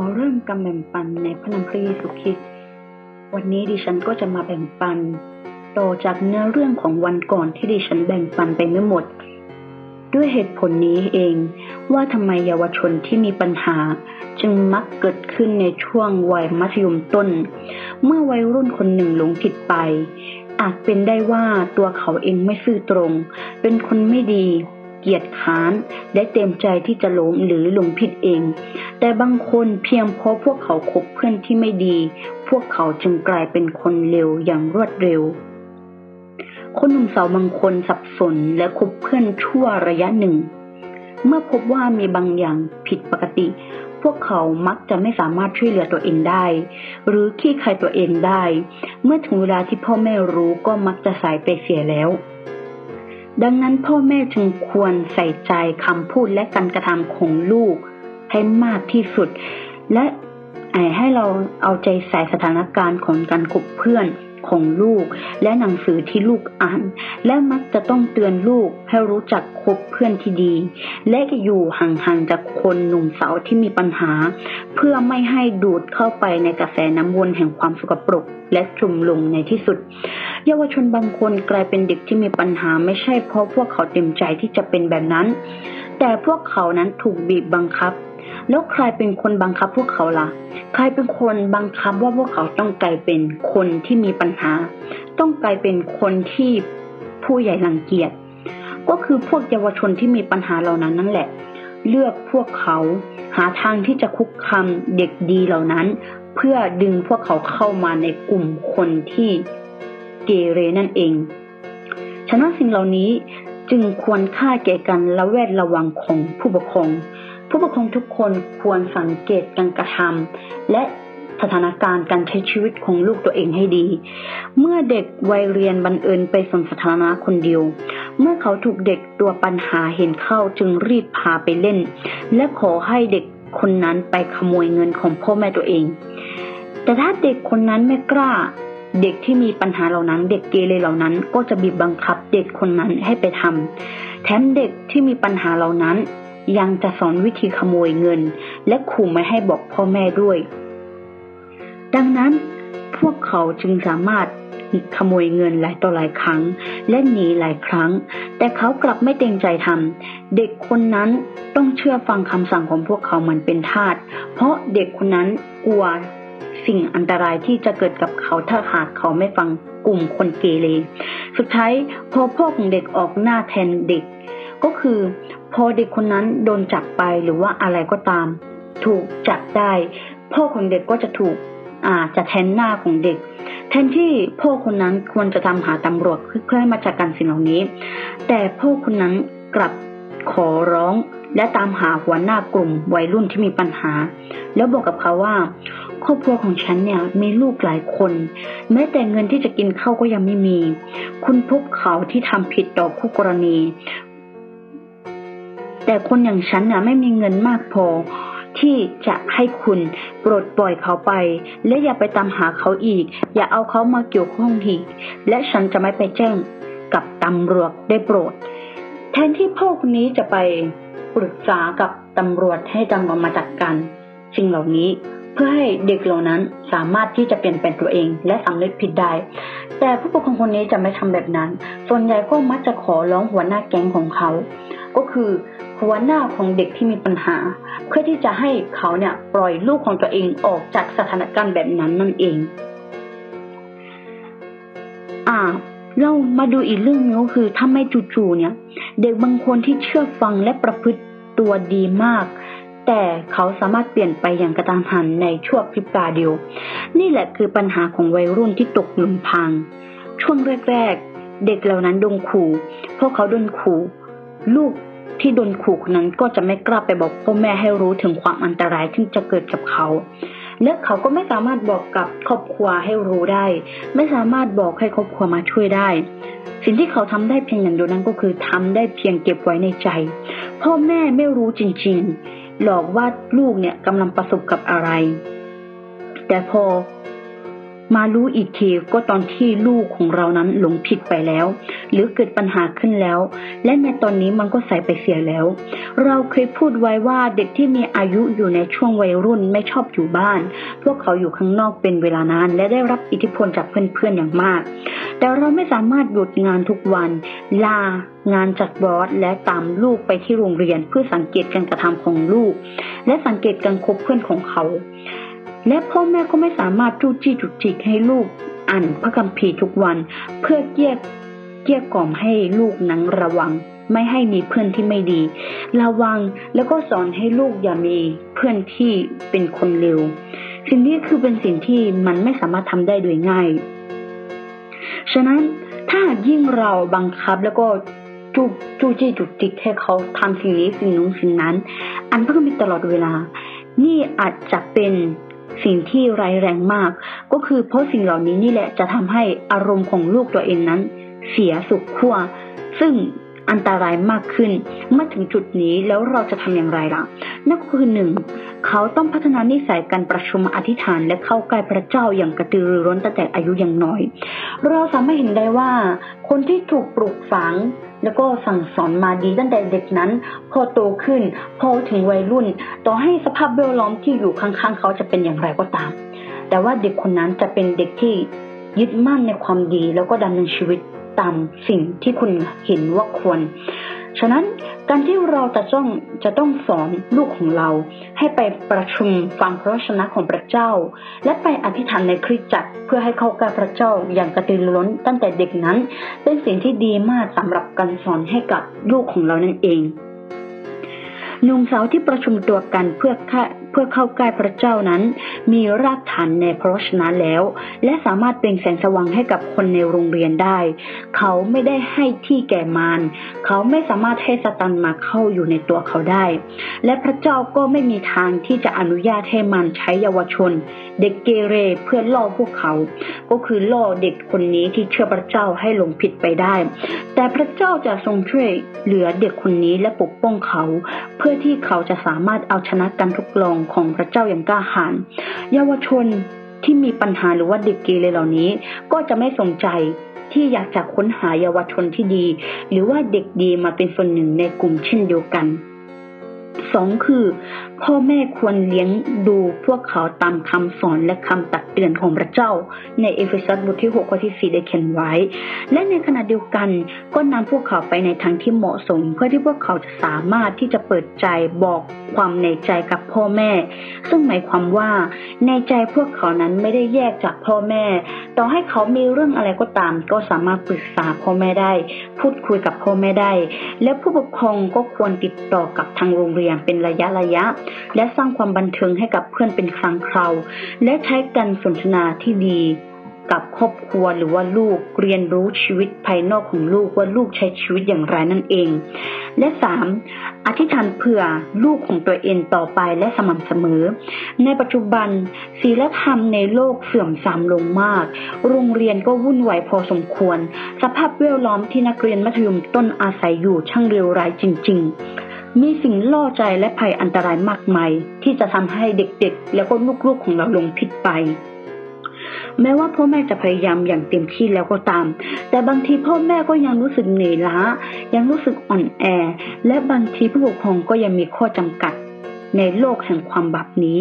อเริ่มกำแบ่งปันในพระนามพระเยซูคริสต์วันนี้ดิฉันก็จะมาแบ่งปัน ต่อจากเนื้อเรื่องของวันก่อนที่ดิฉันแบ่งปันไปไม่หมด ด้วยเหตุผลนี้เองว่าทำไมเยาวชนที่มีปัญหา จึงมักเกิดขึ้นในช่วงวัยมัธยมต้น เมื่อวัยรุ่นคนหนึ่งหลงผิดไป อาจเป็นได้ว่าตัวเขาเองไม่ซื่อตรง เป็นคนไม่ดี เกียจค้านและเต็มใจที่จะล้มหรือหลงผิดเอง แต่บางคนเพียงเพราะพวกเขาคบเพื่อนที่ไม่ดี พวกเขาจึงกลายเป็นคนเลวอย่างรวดเร็ว คนหนุ่มสาวบางคนสับสนและคบเพื่อนชั่วระยะหนึ่ง เมื่อพบว่ามีบางอย่างผิดปกติ พวกเขามักจะไม่สามารถช่วยเหลือตัวเองได้ หรือขี้ใครตัวเองได้ เมื่อถึงเวลาที่พ่อแม่รู้ก็มักจะสายไปเสียแล้ว ดังนั้นพ่อแม่จึงควรใส่ใจคำพูดและการกระทำของลูกให้มากที่สุด และให้เราเอาใจใส่สถานการณ์ของการคบเพื่อน ของลูก และหนังสือที่ลูกอ่าน และมักจะต้องเตือนลูกให้รู้จักคบเพื่อนที่ดี และอยู่ห่างๆจากคนหนุ่มสาวที่มีปัญหา เพื่อไม่ให้ดูดเข้าไปในกระแสน้ำวนแห่งความสกปรกและจุ่มลงในที่สุด เยาวชนบางคนกลายเป็นเด็กที่มีปัญหาไม่ใช่เพราะพวกเขาเต็มใจที่จะเป็นแบบนั้น แต่พวกเขานั้นถูกบีบบังคับ แล้วใครเป็นคนบังคับพวกเขาล่ะ ใครเป็นคนบังคับว่าพวกเขาต้องกลายเป็นคนที่มีปัญหา ต้องกลายเป็นคนที่ผู้ใหญ่รังเกียจ ก็คือพวกเยาวชนที่มีปัญหาเหล่านั้นนั่นแหละ เลือกพวกเขาหาทางที่จะคุกคามเด็กดีเหล่านั้น เพื่อดึงพวกเขาเข้ามาในกลุ่มคนที่เกเรนั่นเอง ฉะนั้นสิ่งเหล่านี้จึงควรค่าแก่การละแวดระวังของผู้ปกครอง ผู้ปกครองทุกคนควรสังเกตการกระทำและสถานการณ์การใช้ชีวิตของลูกตัวเองให้ดี เมื่อเด็กวัยเรียนบังเอิญไปสนสถานะคนเดียว เมื่อเขาถูกเด็กตัวปัญหาเห็นเข้าจึงรีบพาไปเล่น และขอให้เด็กคนนั้นไปขโมยเงินของพ่อแม่ตัวเอง แต่ถ้าเด็กคนนั้นไม่กล้า เด็กที่มีปัญหาเหล่านั้น เด็กเกเรเหล่านั้น ก็จะบีบบังคับเด็กคนนั้นให้ไปทำแถมเด็กที่มีปัญหาเหล่านั้น ยังจะสอนวิธีขโมยเงิน และขู่ไม่ให้บอกพ่อแม่ด้วย ดังนั้นพวกเขาจึงสามารถขโมยเงินหลายต่อหลายครั้ง และหนีหลายครั้ง แต่เขากลับไม่เต็มใจทำเด็กคนนั้นต้องเชื่อฟังคำสั่งของพวกเขาเหมือนเป็นทาสเพราะเด็กคนนั้นกลัวสิ่งอันตรายที่จะเกิดกับเขาถ้าหากเขาไม่ฟังกลุ่มคนเกเรสุดท้ายพอพ่อของเด็กออกหน้าแทนเด็ก ก็คือ พอเด็กคนนั้นโดนจับไปหรือว่าอะไรก็ตาม ถูกจับได้ พ่อของเด็กก็จะถูกอ่าจะแทนหน้าของเด็ก แทนที่พ่อคนนั้นควรจะทำหาตำรวจเพื่อให้มาจัดการสิ่งเหล่านี้ แต่พ่อคนนั้นกลับขอร้องและตามหาหัวหน้ากลุ่มวัยรุ่นที่มีปัญหา แล้วบอกกับเขาว่า ครอบครัวของฉันเนี่ยมีลูกหลายคน แม้แต่เงินที่จะกินข้าวก็ยังไม่มี คุณพบเขาที่ทำผิดต่อคู่กรณี แต่คนอย่างฉันเนี่ยไม่มีเงินมากพอ ที่จะให้คุณโปรดปล่อยเขาไป และอย่าไปตามหาเขาอีก อย่าเอาเขามาเกี่ยวข้องอีก และฉันจะไม่ไปแจ้งกับตำรวจได้โปรด แทนที่พ่อคนนี้จะไปปรึกษากับตำรวจให้ตำรวจมาจัดการสิ่งเหล่านี้เพื่อให้เด็กเหล่านั้นสามารถที่จะเปลี่ยนแปลงตัวเองและสำนึกผิดได้ แต่ผู้ปกครองคนนี้จะไม่ทำแบบนั้น ส่วนใหญ่ก็มักจะขอร้องหัวหน้าแก๊งของเขา ก็คือ หัวหน้าของเด็กที่มีปัญหา เพื่อที่จะให้เขาเนี่ยปล่อยลูกของตัวเองออกจากสถานการณ์แบบนั้นนั่นเอง อ่าเรามาดูอีกเรื่องนึงก็คือถ้าไม่จู่ๆเนี่ย เด็กบางคนที่เชื่อฟังและประพฤติตัวดีมาก แต่เขาสามารถเปลี่ยนไปอย่างกระตันหันในช่วงพริบตาเดียว นี่แหละคือปัญหาของวัยรุ่นที่ตกหลุมพรางช่วงแรก ๆ เด็กเหล่านั้นโดนขู่พวกเขาโดนขู่ลูก ที่โดนขู่คนนั้นก็จะไม่กล้าไปบอกพ่อแม่ให้รู้ถึงความอันตรายที่จะเกิดกับเขา และเขาก็ไม่สามารถบอกกับครอบครัวให้รู้ได้ ไม่สามารถบอกให้ครอบครัวมาช่วยได้ สิ่งที่เขาทำได้เพียงอย่างเดียวนั้นก็คือทำได้เพียงเก็บไว้ในใจ พ่อแม่ไม่รู้จริง ๆ หลอกว่าลูกเนี่ยกำลังประสบกับอะไร แต่พอ มารู้อีกทีก็ตอนที่ลูกของเรานั้นหลงผิดไปแล้ว หรือเกิดปัญหาขึ้นแล้ว และในตอนนี้มันก็ใส่ไปเสียแล้ว เราเคยพูดไว้ว่าเด็กที่มีอายุอยู่ในช่วงวัยรุ่นไม่ชอบอยู่บ้าน พวกเขาอยู่ข้างนอกเป็นเวลานาน และได้รับอิทธิพลจากเพื่อนๆอย่างมาก แต่เราไม่สามารถหยุดงานทุกวัน ลางานจัดบอสและตามลูกไปที่โรงเรียนเพื่อสังเกตการกระทำของลูก และสังเกตการคบเพื่อนของเขา และพ่อแม่ก็ไม่สามารถจู้จี้จุกจิกให้ลูกอ่านพระคัมภีร์ทุกวัน เพื่อเกลี้ยเกลี้ยกล่อมให้ลูกนั้นระวัง ไม่ให้มีเพื่อนที่ไม่ดี ระวังแล้วก็สอนให้ลูกอย่ามีเพื่อนที่เป็นคนเลวสิ่งนี้คือเป็นสิ่งที่มันไม่สามารถทำได้โดยง่าย ฉะนั้นถ้ายิ่งเราบังคับแล้วก็จูจูจี้จุกจิกให้เขาทำสิ่งนี้สิ่งนู้นสิ่งนั้น อันเพื่อมีตลอดเวลา นี่อาจจะเป็น สิ่งที่ร้ายแรงมาก ก็คือเพราะสิ่งเหล่านี้นี่แหละจะทำให้อารมณ์ของลูกตัวเองนั้น เสียสุขขั้วซึ่ง อันตรายมากขึ้น เมื่อถึงจุดนี้แล้วเราจะทำอย่างไรล่ะ นั่นก็คือหนึ่งเขาต้องพัฒนานิสัยการประชุมอธิษฐาน และเข้าใกล้พระเจ้าอย่างกระตือรือร้นตั้งแต่อายุยังน้อย เราสามารถเห็นได้ว่าคนที่ถูกปลูกฝังแล้วก็สั่งสอนมาดีตั้งแต่เด็กนั้น พอโตขึ้น พอถึงวัยรุ่น ต่อให้สภาพแวดล้อมที่อยู่ข้างๆ เขาจะเป็นอย่างไรก็ตาม แต่ว่าเด็กคนนั้นจะเป็นเด็กที่ยึดมั่นในความดีแล้วก็ดำเนินชีวิต ตามสิ่งที่คุณเห็นว่าควร ฉะนั้นการที่เราจะต้องจะต้องสอนลูกของเรา ให้ไปประชุมฟังพระวจนะของพระเจ้า และไปอธิษฐานในคริสตจักรเพื่อให้เข้าใกล้พระเจ้าอย่างกระตือรือร้นตั้งแต่เด็กนั้น เป็นสิ่งที่ดีมากสำหรับการสอนให้กับลูกของเรานั่นเองหนุ่มสาวที่ประชุมตัวกันเพื่อ เพื่อเข้าใกล้พระเจ้านั้น มีรากฐานในพระวจนะแล้ว และสามารถเป็นแสงสว่างให้กับคนในโรงเรียนได้ เขาไม่ได้ให้ที่แก่มารเขาไม่สามารถให้สตันมาเข้าอยู่ในตัวเขาได้ และพระเจ้าก็ไม่มีทางที่จะอนุญาตให้มันใช้เยาวชน เด็กเกเรเพื่อล่อพวกเขา ก็คือล่อเด็กคนนี้ที่เชื่อพระเจ้าให้หลงผิดไปได้ แต่พระเจ้าจะทรงช่วยเหลือเด็กคนนี้และปกป้องเขา เพื่อที่เขาจะสามารถเอาชนะการทุกลองของพระเจ้าอย่างกล้าหาญเยาวชนที่มีปัญหาหรือว่าเด็กเกเรเหล่านี้ ก็จะไม่สนใจที่อยากจะค้นหาเยาวชนที่ดี หรือว่าเด็กดีมาเป็นส่วนหนึ่งในกลุ่มเช่นเดียวกัน สองคือ พ่อแม่ควรเลี้ยงดูพวกเขาตามคำสอนและคำตักเตือนของพระเจ้า ในเอเฟซัสบทที่6ข้อที่4ได้เขียนไว้ และในขณะเดียวกันก็นำพวกเขาไปในทางที่เหมาะสม เพื่อที่พวกเขาจะสามารถที่จะเปิดใจบอกความในใจกับพ่อแม่ ซึ่งหมายความว่า ในใจพวกเขานั้นไม่ได้แยกจากพ่อแม่ ต่อให้เขามีเรื่องอะไรก็ตาม ก็สามารถปรึกษาพ่อแม่ได้ พูดคุยกับพ่อแม่ได้ และผู้ปกครองก็ควรติดต่อกับทางโรงเรียนเป็นระยะระยะ และสร้างความบันเทิงให้กับเพื่อนเป็นครั้งคราวและใช้การสนทนาที่ดีกับครอบครัวหรือว่าลูกเรียนรู้ชีวิตภายนอกของลูกว่าลูกใช้ชีวิตอย่างไรนั่นเอง และสามอธิษฐานเผื่อลูกของตัวเองต่อไปและสม่ำเสมอ ในปัจจุบันศีลธรรมในโลกเสื่อมทรามลงมาก โรงเรียนก็วุ่นวายพอสมควร สภาพแวดล้อมที่นักเรียนมัธยมต้นอาศัยอยู่ช่างเร็วร้ายจริง ๆ มีสิ่งล่อใจและภัยอันตรายมากมาย ที่จะทำให้เด็กๆ แล้วก็ลูกๆของเราลงผิดไป แม้ว่าพ่อแม่จะพยายามอย่างเต็มที่แล้วก็ตาม แต่บางทีพ่อแม่ก็ยังรู้สึกเหนื่อยล้า ยังรู้สึกอ่อนแอ และบางทีผู้ปกครองก็ยังมีข้อจำกัดในโลกแห่งความบาปนี้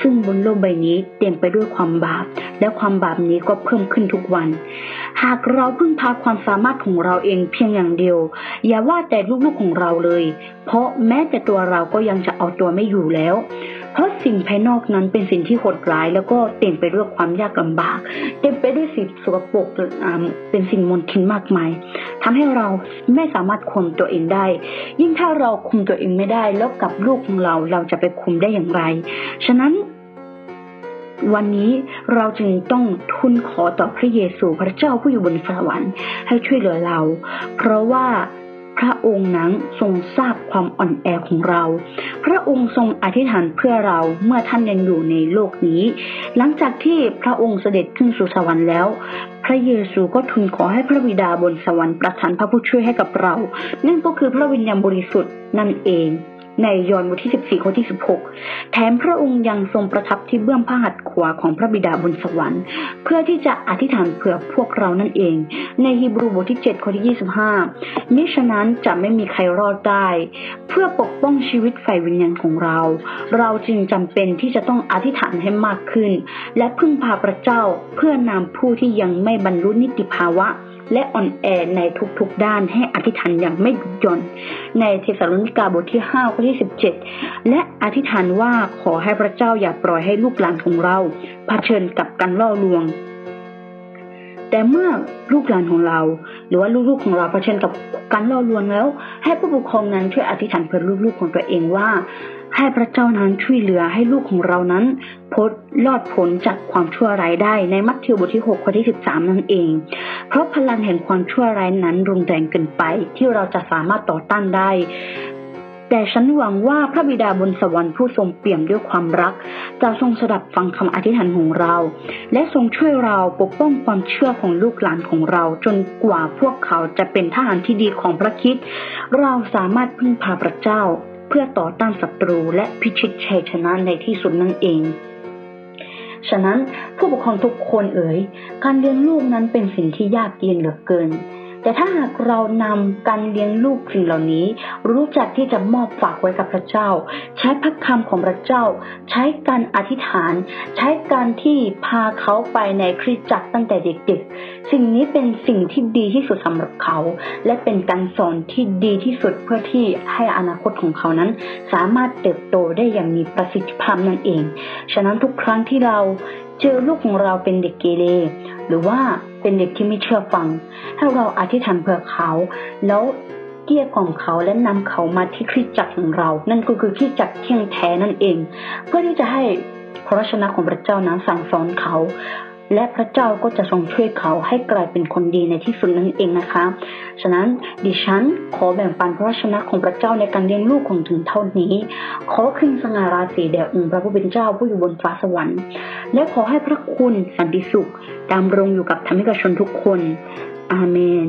ซึ่งบนโลกใบนี้เต็มไปด้วยความบาป และความบาปนี้ก็เพิ่มขึ้นทุกวัน หากเราพึ่งพาความสามารถของเราเองเพียงอย่างเดียว อย่าว่าแต่ลูกๆของเราเลย เพราะแม้แต่ตัวเราก็ยังจะเอาตัวไม่อยู่แล้ว เพราะสิ่งภายนอกนั้นเป็นสิ่งที่โหดร้าย แล้วก็เต็มไปด้วยความยากลำบาก เต็มไปด้วยสิ่งสกปรกเป็นสิ่งมลทินมากมายทำให้เราไม่สามารถคุมตัวเองได้ ยิ่งถ้าเราคุมตัวเองไม่ได้แล้วกับลูกของเราเราจะไปคุมได้อย่างไร ฉะนั้น วันนี้เราจึงต้องทุนขอต่อพระเยซูพระเจ้าผู้อยู่บนสวรรค์ให้ช่วยเหลือเรา เพราะว่าพระองค์นั้นทรงทราบความอ่อนแอของเรา พระองค์ทรงอธิษฐานเพื่อเราเมื่อท่านยังอยู่ในโลกนี้ หลังจากที่พระองค์เสด็จขึ้นสู่สวรรค์แล้ว พระเยซูก็ทูลขอให้พระบิดาบนสวรรค์ประทานพระผู้ช่วยให้กับเรา นั่นก็คือพระวิญญาณบริสุทธิ์นั่นเอง ในยอห์นบทที่ 14 ข้อที่ 16 แถมพระองค์ยังทรงประทับที่เบื้องพระหัตถ์ขวาของพระบิดาบนสวรรค์ เพื่อที่จะอธิษฐานเผื่อพวกเรานั่นเอง ในฮีบรูบทที่ 7 ข้อที่ 25มิฉะนั้นจะไม่มีใครรอดได้ เพื่อปกป้องชีวิตฝ่ายวิญญาณของเรา เราจึงจำเป็นที่จะต้องอธิษฐานให้มากขึ้น และพึ่งพาพระเจ้าเพื่อนำผู้ที่ยังไม่บรรลุนิติภาวะ และอ่อนแอในทุกๆด้านให้อธิษฐานอย่างไม่หยุดหย่อนในเทสาโลนิกาบทที่5ข้อที่ 17 และอธิษฐานว่าขอให้พระเจ้าอย่าปล่อยให้ลูกหลานของเราเผชิญกับการล่อลวง แต่เมื่อลูกหลานของเรา หรือว่าลูกๆของเราเผชิญกับการล่อลวงแล้ว ให้ผู้ปกครองนั้นช่วยอธิษฐานเพื่อลูกๆของตัวเองว่า ให้พระเจ้านั้นช่วยเหลือให้ลูกของเรานั้นพ้นรอดพ้นจากความชั่วร้ายได้ในมัทธิวบทที่6ข้อที่ 13 นั่นเอง เพราะพลังแห่งความชั่วร้ายนั้นรุนแรงเกินไปที่เราจะสามารถต่อต้านได้แต่ฉันหวังว่าพระบิดาบนสวรรค์ผู้ทรงเปี่ยมด้วยความรัก จะทรงสดับฟังคำอธิษฐานของเรา และทรงช่วยเราปกป้องความเชื่อของลูกหลานของเรา จนกว่าพวกเขาจะเป็นทหารที่ดีของพระคิดเราสามารถพึ่งพาพระเจ้า เพื่อต่อต้านศัตรูและพิชิตชัยชนะในที่สุดนั่นเอง ฉะนั้นผู้ปกครองทุกคนเอ๋ยการเลี้ยงลูกนั้นเป็นสิ่งที่ยากเย็นเหลือเกิน แต่ถ้าหากเรานำการเลี้ยงลูกสิ่งเหล่านี้ รู้จักที่จะมอบฝากไว้กับพระเจ้า ใช้พระคำของพระเจ้า ใช้การอธิษฐาน ใช้การที่พาเขาไปในคริสตจักรตั้งแต่เด็กๆ สิ่งนี้เป็นสิ่งที่ดีที่สุดสำหรับเขา และเป็นการสอนที่ดีที่สุดเพื่อที่ให้อนาคตของเขานั้น สามารถเติบโตได้อย่างมีประสิทธิภาพนั่นเอง ฉะนั้นทุกครั้งที่เราเจอลูกของเราเป็นเด็กเกเรหรือว่า เป็นเด็กที่ไม่เชื่อฟังให้เราอธิษฐานเพื่อเขา แล้วเกี้ยกล่อมเขาและนำเขามาที่คริสตจักรของเรา นั่นก็คือคริสตจักรเที่ยงแท้นั่นเอง เพื่อที่จะให้พระชนะของพระเจ้านั้นสั่งสอนเขา และพระเจ้าก็จะทรงช่วยเขาให้กลายเป็นคนดีในที่สุดนั่นเองนะคะ ฉะนั้นดิฉันขอแบ่งปันพระชนะของพระเจ้าในการเลี้ยงลูกของถึงเท่านี้ ขอขึ้นสง่าราศีแด่องค์พระผู้เป็นเจ้าผู้อยู่บนฟ้าสวรรค์ และขอให้พระคุณสันติสุขดำรงอยู่กับธรรมิกชนทุกคน อาเมน